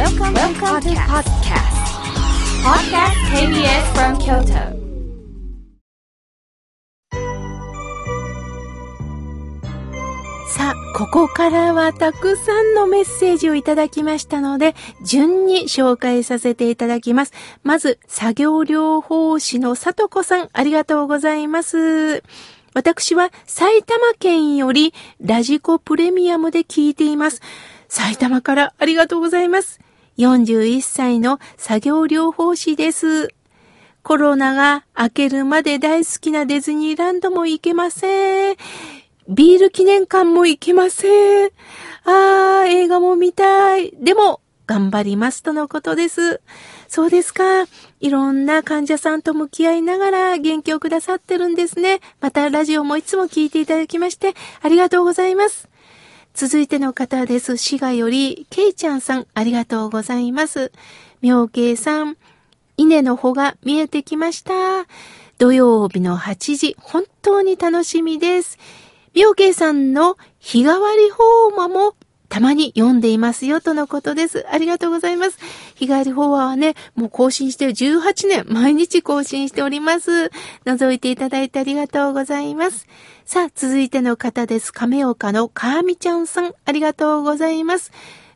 Welcome, Welcome to podcast. Podcast KBS from Kyoto. さあ、ここからはたくさんのメッセージをいただきましたので、順に紹介させていただきます。まず、作業療法士のさとこさん、ありがとうございます。私は埼玉県よりラジコプレミアムで聞いています。埼玉からありがとうございます。41歳の作業療法士です。コロナが明けるまで大好きなディズニーランドも行けません。ビール記念館も行けません。あー、映画も見たい。でも、頑張りますとのことです。そうですか。いろんな患者さんと向き合いながら元気をくださってるんですね。またラジオもいつも聞いていただきましてありがとうございます。続いての方です。滋賀より、けいちゃんさん、ありがとうございます。妙慶さん、稲の穂が見えてきました。土曜日の8時、本当に楽しみです。妙慶さんの日替わり法話もたまに読んでいますよとのことです。ありがとうございます。日替わり法話はね、もう更新して18年、毎日更新しております。覗いていただいてありがとうございます。さあ、続いての方です。亀岡のかーみちゃんさん、ありがとうございます。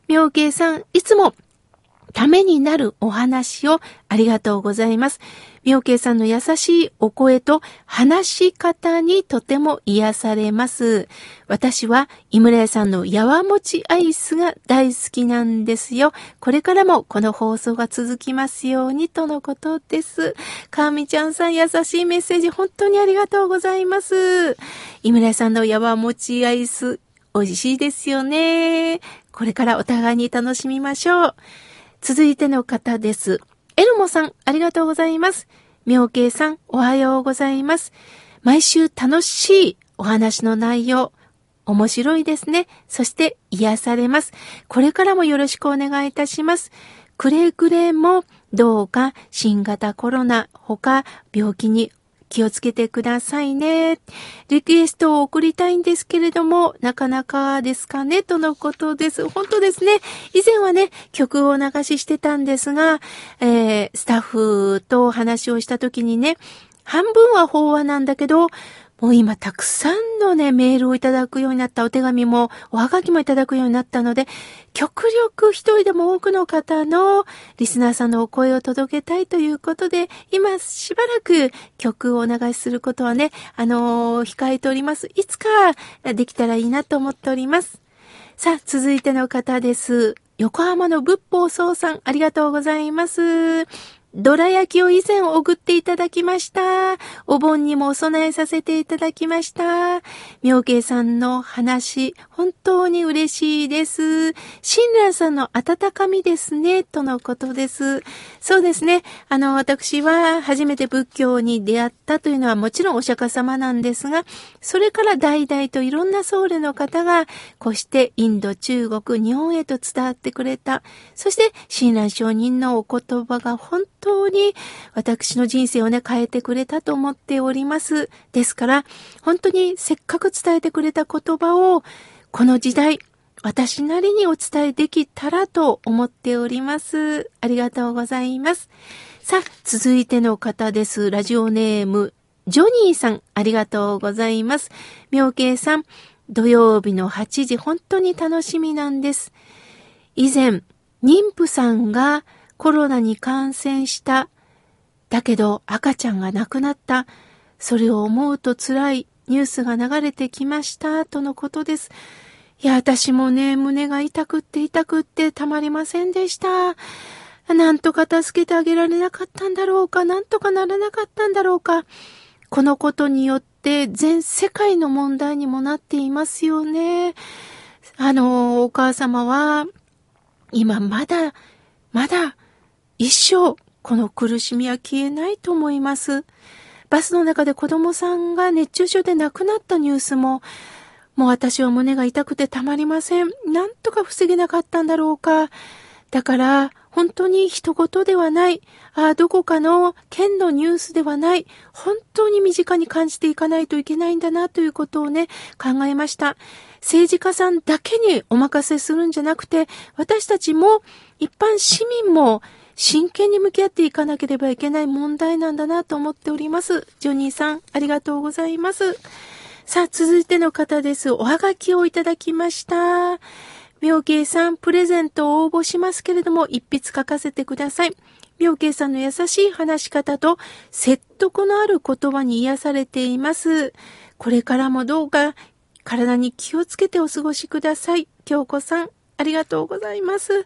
妙慶さん、いつもためになるお話をありがとうございます。妙慶さんの優しいお声と話し方にとても癒されます。私は井村屋さんのやわもちアイスが大好きなんですよ。これからもこの放送が続きますようにとのことです。かみちゃんさん優しいメッセージ本当にありがとうございます。井村屋さんのやわもちアイス美味しいですよね。これからお互いに楽しみましょう。続いての方です。エルモさん、ありがとうございます。妙慶さん、おはようございます。毎週楽しいお話の内容、面白いですね。そして癒されます。これからもよろしくお願いいたします。くれぐれもどうか新型コロナ他病気に気をつけてくださいね。リクエストを送りたいんですけれども、なかなかですかね、とのことです。本当ですね。以前はね、曲を流ししてたんですが、えー、スタッフと話をした時にね、半分は法話なんだけど、もう今たくさんのね、メールをいただくようになった、お手紙も、おはがきもいただくようになったので、極力一人でも多くの方のリスナーさんのお声を届けたいということで、今しばらく曲をお流しすることはね、あのー控えております。いつかできたらいいなと思っております。さあ、続いての方です。横浜の仏法僧さん、ありがとうございます。どら焼きを以前送っていただきました。お盆にもお供えさせていただきました。妙慶さんの話、本当に嬉しいです。親鸞さんの温かみですね、とのことです。そうですね。あの、私は初めて仏教に出会ったというのはもちろんお釈迦様なんですが、それから代々といろんな僧侶の方が、こうしてインド、中国、日本へと伝わってくれた。そして、親鸞上人のお言葉が本当当に私の人生をね、変えてくれたと思っております。ですから、本当にせっかく伝えてくれた言葉を、この時代、私なりにお伝えできたらと思っております。ありがとうございます。さあ、続いての方です。ラジオネーム、ジョニーさん、ありがとうございます。妙慶さん、土曜日の8時、本当に楽しみなんです。以前、妊婦さんがコロナに感染した。だけど赤ちゃんが亡くなった。それを思うと辛いニュースが流れてきました。とのことです。いや、私もね、胸が痛くって痛くってたまりませんでした。なんとか助けてあげられなかったんだろうか。なんとかならなかったんだろうか。このことによって全世界の問題にもなっていますよね。あの、お母様は、今まだ、まだ、一生、この苦しみは消えないと思います。バスの中で子供さんが熱中症で亡くなったニュースも、もう私は胸が痛くてたまりません。なんとか防げなかったんだろうか。だから、本当に人事ではない。ああ、どこかの県のニュースではない。本当に身近に感じていかないといけないんだなということをね、考えました。政治家さんだけにお任せするんじゃなくて、私たちも一般市民も真剣に向き合っていかなければいけない問題なんだなと思っております。ジョニーさん、ありがとうございます。さあ、続いての方です。おはがきをいただきました。妙慶さん、プレゼントを応募しますけれども、一筆書かせてください。妙慶さんの優しい話し方と説得のある言葉に癒されています。これからもどうか体に気をつけてお過ごしください。京子さん、ありがとうございます。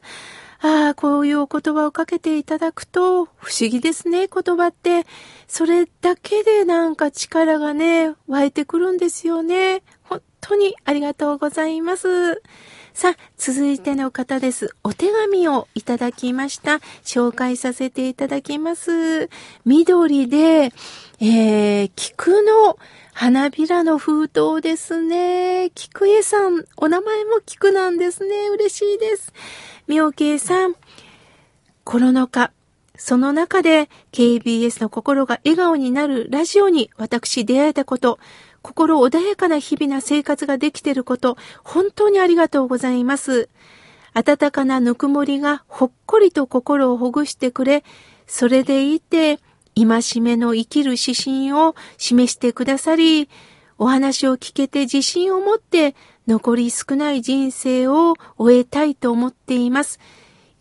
ああ、こういうお言葉をかけていただくと、不思議ですね、言葉って。それだけでなんか力がね、湧いてくるんですよね。本当にありがとうございます。さあ、続いての方です。お手紙をいただきました。紹介させていただきます。緑で、えー、菊の花びらの封筒ですね。菊江さん、お名前も菊なんですね。嬉しいです。妙慶さん、コロナ禍、その中で KBS の心が笑顔になるラジオに私出会えたこと、心穏やかな日々な生活ができていること、本当にありがとうございます。温かなぬくもりがほっこりと心をほぐしてくれ、それでいて、戒めの生きる指針を示してくださり、お話を聞けて自信を持って残り少ない人生を終えたいと思っています。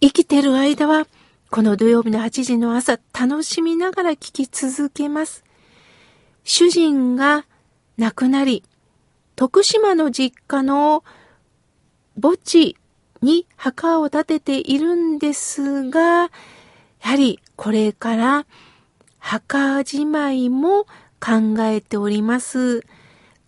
生きてる間は、この土曜日の8時の朝、楽しみながら聞き続けます。主人が亡くなり、徳島の実家の墓地に墓を建てているんですが、やはりこれから墓じまいも考えております。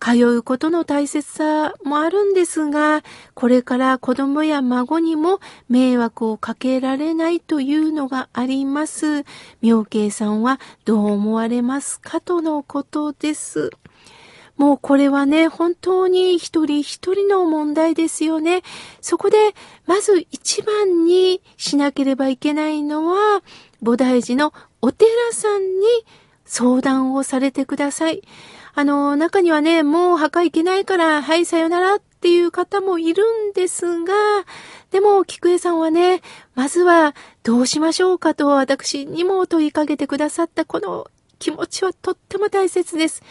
通うことの大切さもあるんですが、これから子供や孫にも迷惑をかけられないというのがあります。妙慶さんはどう思われますかとのことです。もうこれはね、本当に一人一人の問題ですよね。そこで、まず一番にしなければいけないのは、菩提寺のお寺さんに相談をされてください。あの、中にはね、もう墓行けないから、はい、さよならっていう方もいるんですが、でも、菊江さんはね、まずはどうしましょうかと私にも問いかけてくださったこの気持ちはとっても大切です。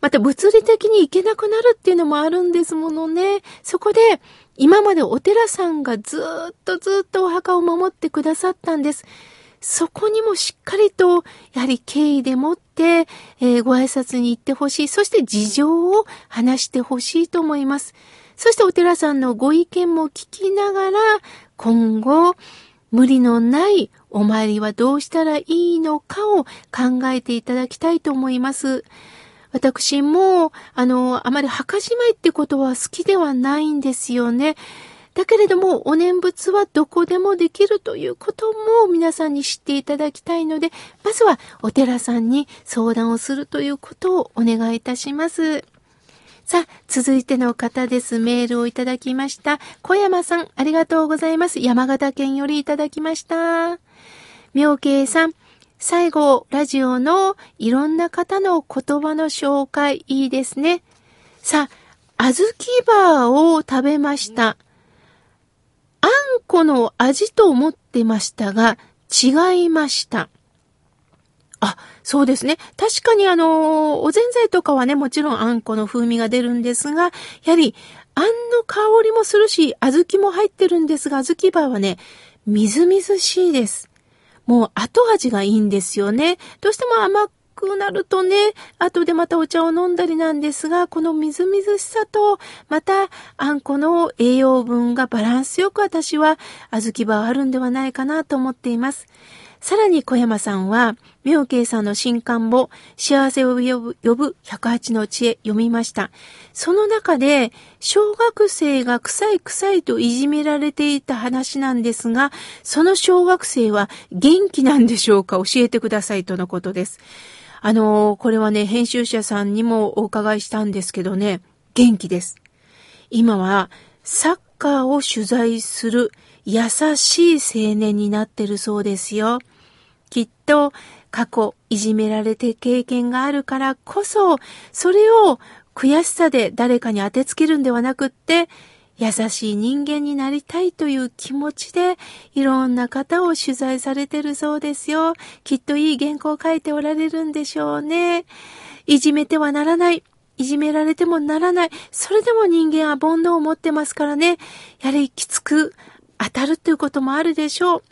また物理的に行けなくなるっていうのもあるんですものね。そこで、今までお寺さんがずっとずっとお墓を守ってくださったんです。そこにもしっかりと、やはり敬意でもって、えー、ご挨拶に行ってほしい。そして事情を話してほしいと思います。そしてお寺さんのご意見も聞きながら、今後、無理のないお参りはどうしたらいいのかを考えていただきたいと思います。私も、あの、あまり墓じまいってことは好きではないんですよね。だけれども、お念仏はどこでもできるということも皆さんに知っていただきたいので、まずはお寺さんに相談をするということをお願いいたします。さあ、続いての方です。メールをいただきました。小山さん、ありがとうございます。山形県よりいただきました。妙慶さん、最後、ラジオのいろんな方の言葉の紹介いいですね。さあ、小豆バーを食べました。あんこの味と思ってましたが、違いました。あ、そうですね。確かにあの、おぜんざいとかはね、もちろんあんこの風味が出るんですが、やはり、あんの香りもするし、小豆も入ってるんですが、小豆バーはね、みずみずしいです。もう後味がいいんですよね。どうしても甘くなるとね、後でまたお茶を飲んだりなんですが、このみずみずしさと、またあんこの栄養分がバランスよく私は小豆バーあるんではないかなと思っています。さらに小山さんは、妙慶さんの新刊を幸せを呼ぶ呼ぶ108の知恵読みました。その中で、小学生が臭い臭いといじめられていた話なんですが、その小学生は元気なんでしょうか教えてくださいとのことです。あの、これはね、編集者さんにもお伺いしたんですけどね、元気です。今は、サッカーを取材する優しい青年になってるそうですよ。きっと過去いじめられて経験があるからこそ、それを悔しさで誰かに当てつけるんではなくって、優しい人間になりたいという気持ちで、いろんな方を取材されてるそうですよ。きっといい原稿を書いておられるんでしょうね。いじめてはならない。いじめられてもならない。それでも人間は煩悩を持ってますからね。やはりきつく当たるということもあるでしょう。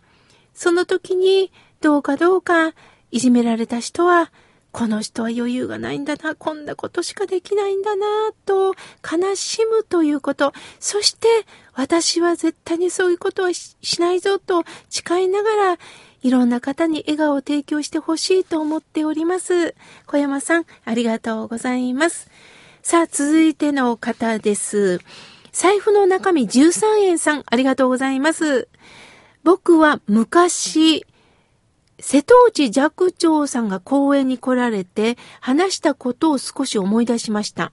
その時に、どうかどうか、いじめられた人は、この人は余裕がないんだな、こんなことしかできないんだな、と悲しむということ。そして、私は絶対にそういうことはしないぞと誓いながら、いろんな方に笑顔を提供してほしいと思っております。小山さん、ありがとうございます。さあ、続いての方です。財布の中身13円さん、ありがとうございます。僕は昔、瀬戸内寂聴さんが公園に来られて話したことを少し思い出しました。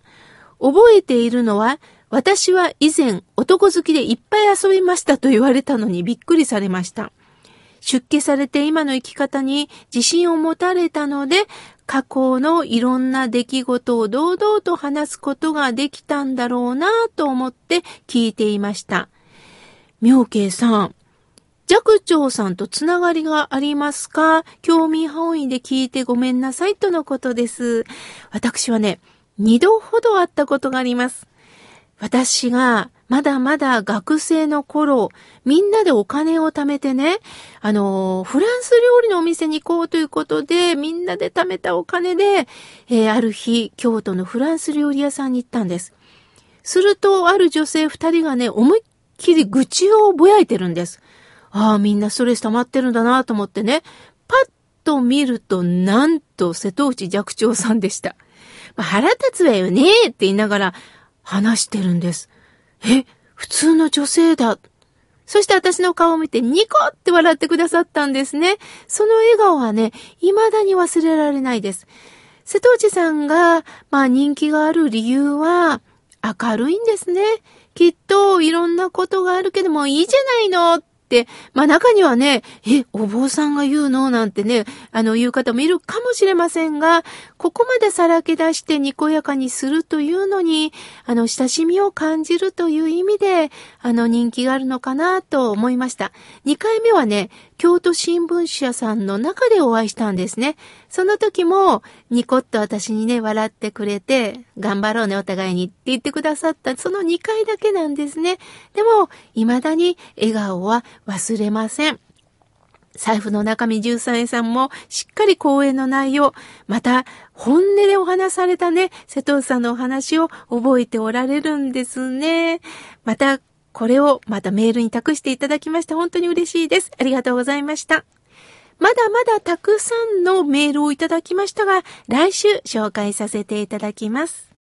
覚えているのは、私は以前男好きでいっぱい遊びましたと言われたのにびっくりされました。出家されて今の生き方に自信を持たれたので、過去のいろんな出来事を堂々と話すことができたんだろうなと思って聞いていました。妙慶さん、寂聴さんとつながりがありますか？興味本位で聞いてごめんなさいとのことです。私はね、二度ほど会ったことがあります。私がまだまだ学生の頃、みんなでお金を貯めてね、あの、フランス料理のお店に行こうということで、みんなで貯めたお金で、えー、ある日、京都のフランス料理屋さんに行ったんです。すると、ある女性二人がね、思いっきり愚痴をぼやいてるんです。ああ、みんなストレス溜まってるんだなと思ってね、パッと見ると、なんと瀬戸内寂聴さんでした。まあ、腹立つわよねって言いながら話してるんです。え、普通の女性だ。そして私の顔を見てニコって笑ってくださったんですね。その笑顔はね、未だに忘れられないです。瀬戸内さんが、まあ人気がある理由は、明るいんですね。きっといろんなことがあるけどもいいじゃないのっ、まあ中にはね、え、お坊さんが言うの？なんてね、あの言う方もいるかもしれませんが、ここまでさらけ出してにこやかにするというのに、あの親しみを感じるという意味で、あの人気があるのかなと思いました。2回目はね、京都新聞社さんの中でお会いしたんですね。その時も、ニコッと私にね、笑ってくれて、頑張ろうね、お互いにって言ってくださった、その2回だけなんですね。でも、未だに笑顔は忘れません。財布の中身13円さんもしっかり講演の内容、また本音でお話されたね、瀬戸さんのお話を覚えておられるんですね。またこれをまたメールに託していただきまして本当に嬉しいです。ありがとうございました。まだまだたくさんのメールをいただきましたが、来週紹介させていただきます。